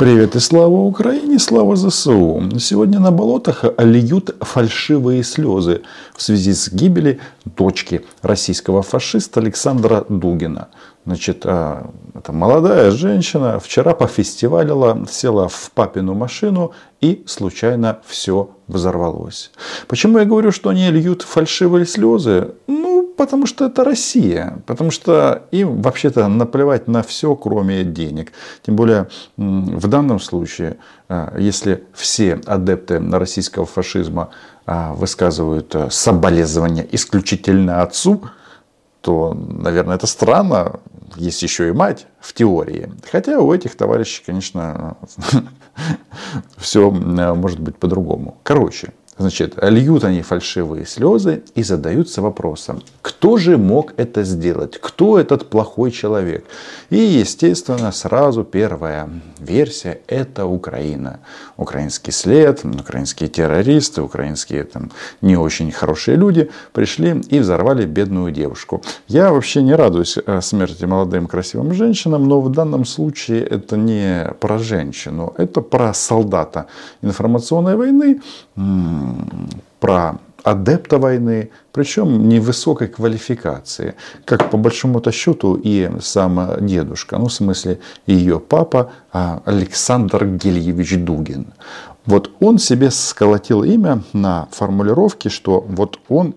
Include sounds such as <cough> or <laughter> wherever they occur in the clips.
Привет и слава Украине, слава ЗСУ. Сегодня на болотах льют фальшивые слезы в связи с гибелью дочки российского фашиста Александра Дугина. Значит, а, это молодая женщина вчера пофестивалила, села в папину машину и случайно все взорвалось. Почему я говорю, что они льют фальшивые слезы? Ну, Потому что это Россия. Потому что им вообще-то наплевать на все, кроме денег. Тем более в данном случае, а, если все адепты российского фашизма а, высказывают а, соболезнования исключительно отцу, то, наверное, это странно. Есть еще и мать в теории. Хотя у этих товарищей, конечно, <laughs> все может быть по-другому. Короче, Значит, льют они фальшивые слезы и задаются вопросом, кто же мог это сделать? Кто этот плохой человек? И, естественно, сразу первая версия – это Украина. Украинский след, украинские террористы, украинские там, не очень хорошие люди пришли и взорвали бедную девушку. Я вообще не радуюсь э, смерти молодым красивым женщинам, но в данном случае это не про женщину, это про солдата информационной войны, про адепта войны, причем невысокой квалификации, как по большому-то счету и сам дедушка, ну в смысле ее папа а, Александр Гельевич Дугин. Вот он себе сколотил имя на формулировке, что вот он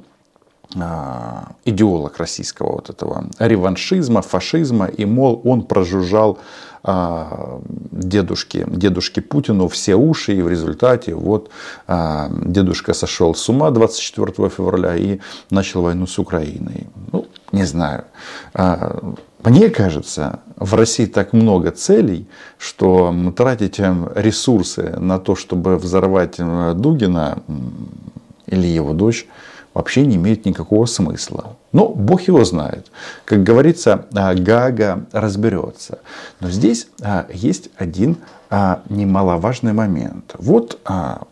идеолог российского вот этого реваншизма, фашизма, и мол, он прожужжал а, дедушке, дедушке Путину все уши, и в результате вот а, дедушка сошел с ума 24 февраля и начал войну с Украиной. Ну, не знаю. А, мне кажется, в России так много целей, что тратить ресурсы на то, чтобы взорвать Дугина или его дочь, вообще не имеет никакого смысла. Но Бог его знает. Как говорится, а, Гага разберется. Но здесь а, есть один а, немаловажный момент. Вот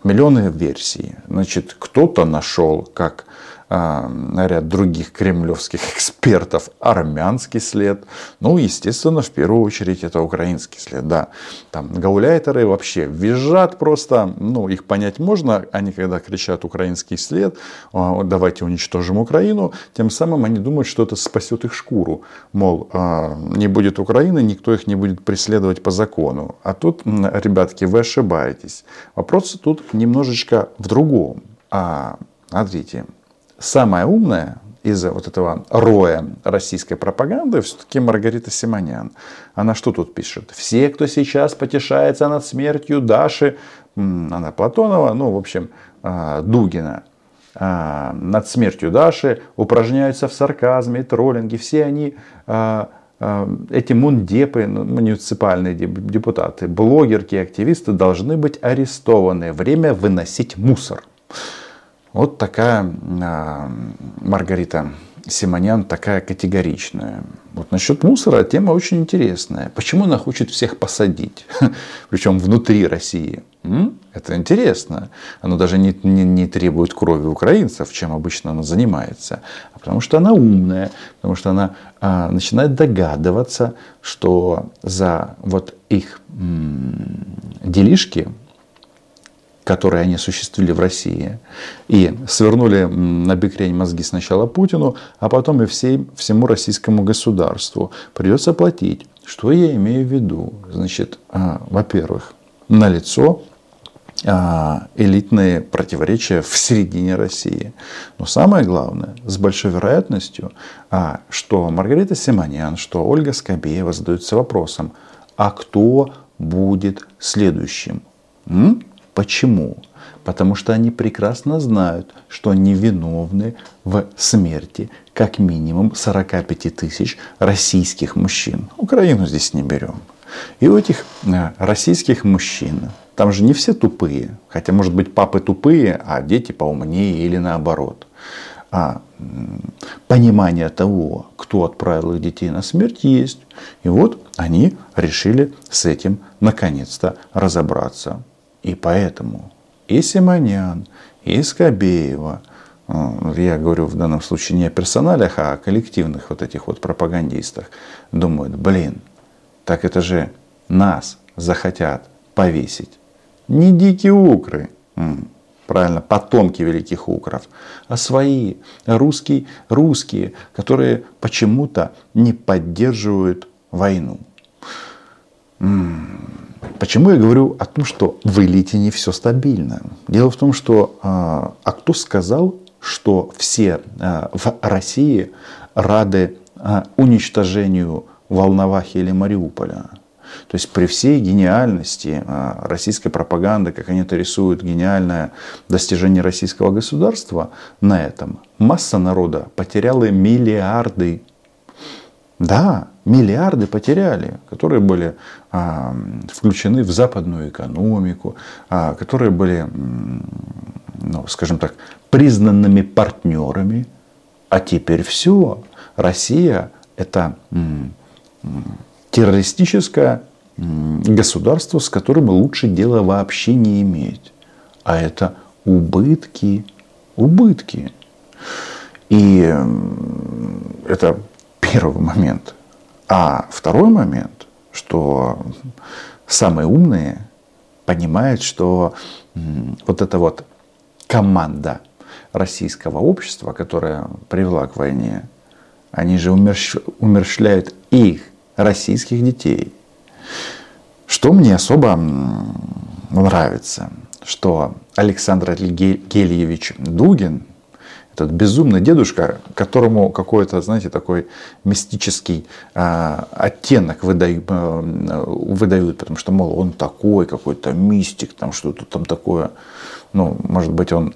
миллионы версий. Значит, кто-то нашел, как ряд других кремлевских экспертов армянский след. Ну, естественно, в первую очередь это украинский след. Да, там гауляйтеры вообще визжат просто, ну, их понять можно. Они когда кричат украинский след, а, давайте уничтожим Украину, тем самым они думают, что это спасет их шкуру. Мол, а, не будет Украины, никто их не будет преследовать по закону. А тут, ребятки, вы ошибаетесь. Вопрос тут немножечко в другом. А, смотрите, самая умная из вот этого роя российской пропаганды все-таки Маргарита Симонян. Она что тут пишет? Все, кто сейчас потешается над смертью Даши, она Платонова, ну, в общем, а, Дугина, а, над смертью Даши, упражняются в сарказме, троллинге. Все они а, эти мундепы, ну, муниципальные депутаты, блогерки, активисты должны быть арестованы. Время выносить мусор. Вот такая а, Маргарита Симонян такая категоричная. Вот насчет мусора тема очень интересная. Почему она хочет всех посадить? <laughs> Причем внутри России. Это интересно. Оно даже не, не, не требует крови украинцев, чем обычно она занимается. А потому что она умная, потому что она а, начинает догадываться, что за вот их м, делишки которые они осуществили в России, и свернули на бекрень мозги сначала Путину, а потом и всей, всему российскому государству. Придется платить. Что я имею в виду? Значит, а, во-первых, на лицо а, элитные противоречия в середине России. Но самое главное, с большой вероятностью, а, что Маргарита Симонян, что Ольга Скобеева задаются вопросом, а кто будет следующим? М? Почему? Потому что они прекрасно знают, что они виновны в смерти как минимум 45 тысяч российских мужчин. Украину здесь не берем. И у этих э, российских мужчин, там же не все тупые, хотя может быть папы тупые, а дети поумнее или наоборот. А понимание того, кто отправил их детей на смерть, есть. И вот они решили с этим наконец-то разобраться. И поэтому и Симонян, и Скобеева, э, я говорю в данном случае не о персоналях, а о коллективных вот этих вот пропагандистах, думают, блин, так это же нас захотят повесить. Не дикие укры, правильно, потомки великих укров, а свои, русские, русские, которые почему-то не поддерживают войну. Почему я говорю о том, что в элите не все стабильно? Дело в том, что а, а кто сказал, что все а, в России рады а, уничтожению Волновахи или Мариуполя? То есть при всей гениальности российской пропаганды, как они это рисуют, гениальное достижение российского государства, на этом масса народа потеряла миллиарды. Да, миллиарды потеряли, которые были а, включены в западную экономику, а, которые были, ну, скажем так, признанными партнерами. А теперь все. Россия это м, террористическое государство, с которым лучше дела вообще не иметь. А это убытки, убытки. И это первый момент. А второй момент, что самые умные понимают, что вот эта вот команда российского общества, которая привела к войне, они же умерщвляют их, российских детей. Что мне особо нравится, что Александр Гельевич Дугин, этот безумный дедушка, которому какой-то, знаете, такой мистический э, оттенок выдают, э, выдают, потому что, мол, он такой, какой-то мистик, там что-то там такое. Ну, может быть, он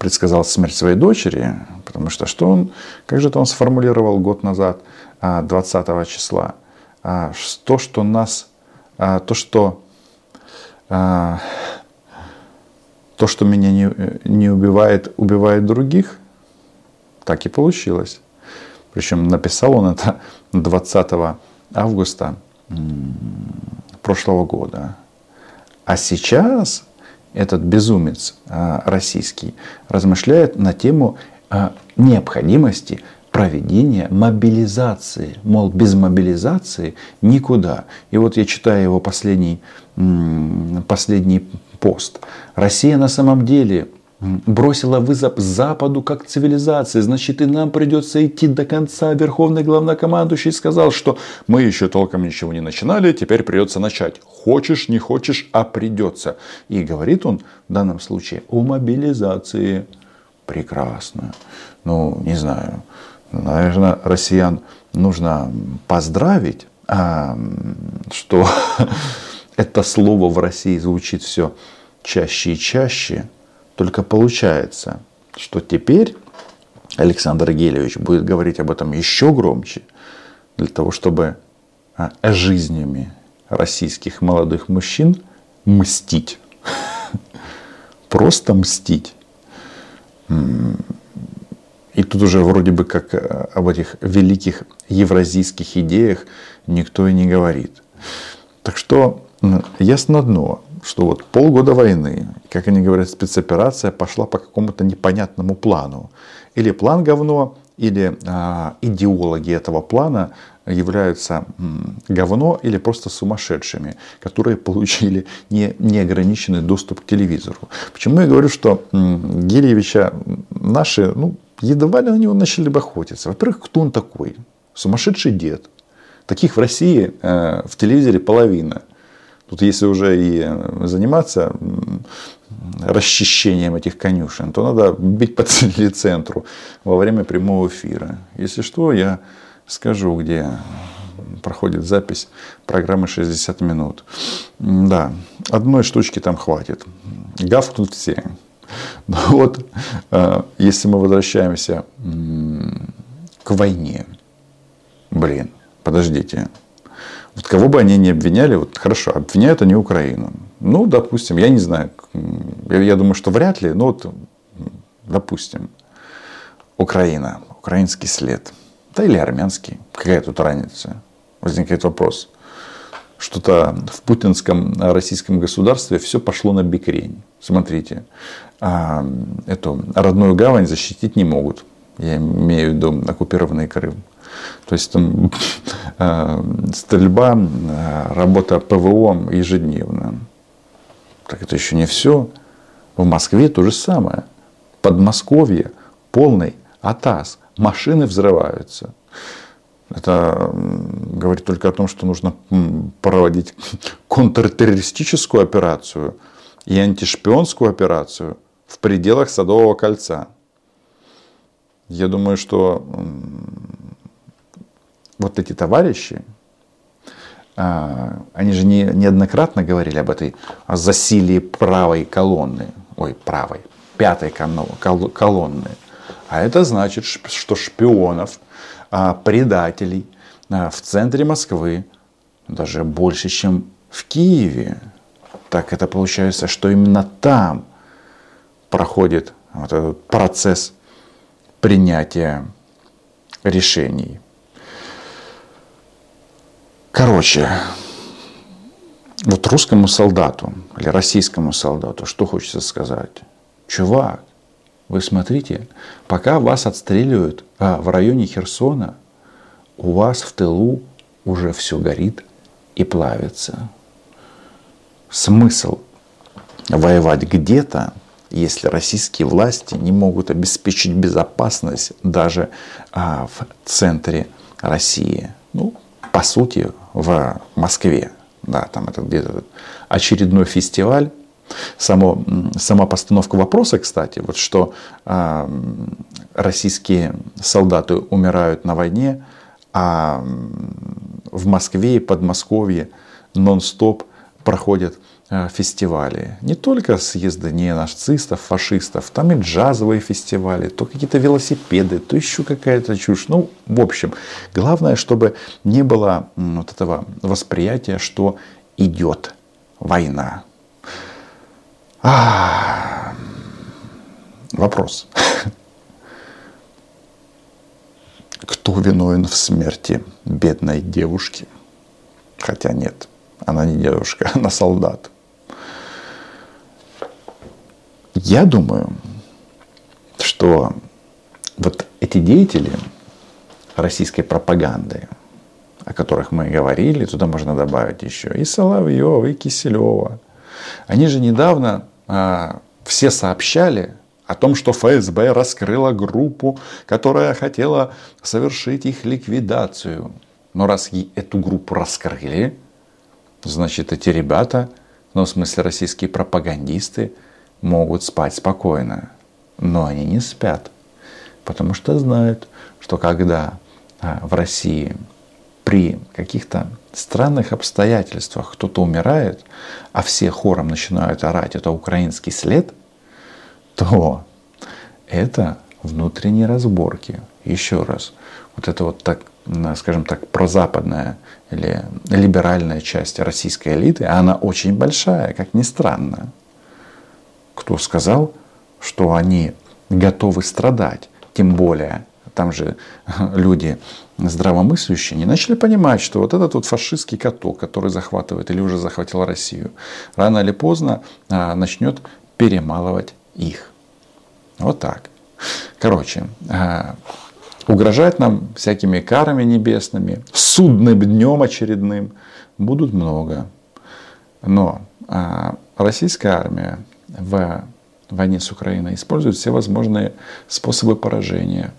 предсказал смерть своей дочери, потому что что он, как же это он сформулировал год назад, 20 а, числа, а, то, что нас, то, что то, что меня не, не убивает, убивает других, так и получилось. Причем написал он это <laughs> 20 августа прошлого года. А сейчас этот безумец а, российский размышляет на тему а, необходимости проведения мобилизации. Мол, без мобилизации никуда. И вот я читаю его последний, последний пост. Россия на самом деле бросила вызов Западу как цивилизации, значит и нам придется идти до конца. Верховный главнокомандующий сказал, что мы еще толком ничего не начинали, теперь придется начать. Хочешь, не хочешь, а придется. И говорит он в данном случае о мобилизации. Прекрасно. Ну, не знаю. Наверное, россиян нужно поздравить, а, что <laughs> это слово в России звучит все чаще и чаще. Только получается, что теперь Александр Гелевич будет говорить об этом еще громче, для того, чтобы а, жизнями российских молодых мужчин мстить. <laughs> Просто мстить. И тут уже вроде бы как э, об этих великих евразийских идеях никто и не говорит. Так что ясно одно, что вот полгода войны, как они говорят, спецоперация пошла по какому-то непонятному плану. Или план говно, или а, идеологи этого плана являются говно или просто сумасшедшими, которые получили не, неограниченный доступ к телевизору. Почему я говорю, что м, Гелевича наши, ну, едва ли на него начали бы охотиться. Во-первых, кто он такой? Сумасшедший дед. Таких в России э, в телевизоре половина. Тут если уже и э, заниматься расчищением этих конюшен, то надо бить по центру во время прямого эфира. Если что, я скажу, где проходит запись программы 60 минут. Да, одной штучки там хватит. Гавкнут все. Но ну вот, э, если мы возвращаемся к войне, блин, подождите, вот кого бы они ни обвиняли, вот хорошо, обвиняют они Украину. Ну, допустим, я не знаю, я, думаю, что вряд ли, но вот, допустим, Украина, украинский след, да или армянский, какая тут разница? Возникает вопрос. Что-то в путинском российском государстве все пошло на бикрень. Смотрите, а, эту родную гавань защитить не могут. Я имею в виду оккупированный Крым. То есть там <laughs> э, стрельба, э, работа ПВО ежедневно. Так это еще не все. В Москве то же самое. Подмосковье полный атас. Машины взрываются. Это говорит только о том, что нужно проводить контртеррористическую операцию и антишпионскую операцию в пределах Садового кольца. Я думаю, что вот эти товарищи, они же не, неоднократно говорили об этой засилии правой колонны, ой, правой, пятой колонны. А это значит, что шпионов, а, предателей а, в центре Москвы даже больше, чем в Киеве. Так это получается, что именно там проходит вот этот процесс принятия решений. Короче, вот русскому солдату или российскому солдату что хочется сказать? Чувак, вы смотрите, пока вас отстреливают а, в районе Херсона, у вас в тылу уже все горит и плавится. Смысл воевать где-то, если российские власти не могут обеспечить безопасность даже а, в центре России. Ну, по сути, в Москве. Да, там это где-то очередной фестиваль. Само, сама постановка вопроса, кстати, вот что э, российские солдаты умирают на войне, а в Москве и Подмосковье нон-стоп проходят Э, фестивали. Не только съезды не нацистов, фашистов, там и джазовые фестивали, то какие-то велосипеды, то еще какая-то чушь. Ну, в общем, главное, чтобы не было вот этого восприятия, что идет война. А, вопрос. Кто виновен в смерти бедной девушки? Хотя нет, она не девушка, <laughs> она солдат. Я думаю, что вот эти деятели российской пропаганды, о которых мы говорили, туда можно добавить еще и Соловьева, и Киселева. Они же недавно а, все сообщали о том, что ФСБ раскрыла группу, которая хотела совершить их ликвидацию. Но раз эту группу раскрыли, значит эти ребята, ну в смысле российские пропагандисты, могут спать спокойно. Но они не спят, потому что знают, что когда а, в России при каких-то странных обстоятельствах кто-то умирает, а все хором начинают орать, это украинский след, то это внутренние разборки. Еще раз, вот это вот так, скажем так, прозападная или либеральная часть российской элиты, она очень большая, как ни странно кто сказал, что они готовы страдать. Тем более, там же люди здравомыслящие не начали понимать, что вот этот вот фашистский каток, который захватывает или уже захватил Россию, рано или поздно а, начнет перемалывать их. Вот так. Короче, а, угрожать нам всякими карами небесными, судным днем очередным будут много. Но а, российская армия в войне с Украиной используют все возможные способы поражения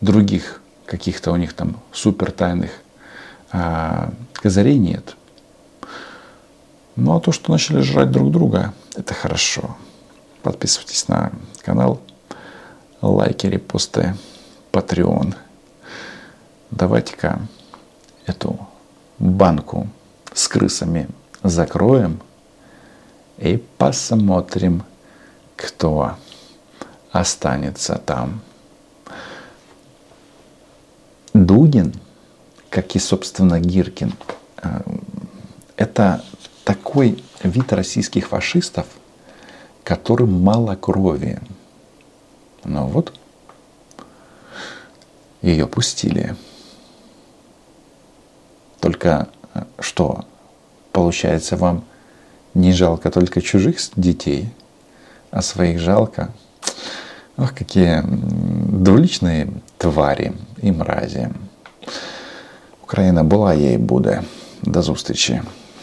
других каких-то у них там супер тайных а, козырей нет. Ну а то, что начали жрать друг друга, это хорошо. Подписывайтесь на канал, лайки, репосты, Patreon. Давайте-ка эту банку с крысами закроем – и посмотрим, кто останется там. Дугин, как и, собственно, Гиркин, э, это такой вид российских фашистов, которым мало крови. Но вот ее пустили. Только э, что, получается, вам не жалко только чужих детей, а своих жалко. Ох, какие двуличные твари і мразі. Україна була, є і буде. До зустрічі.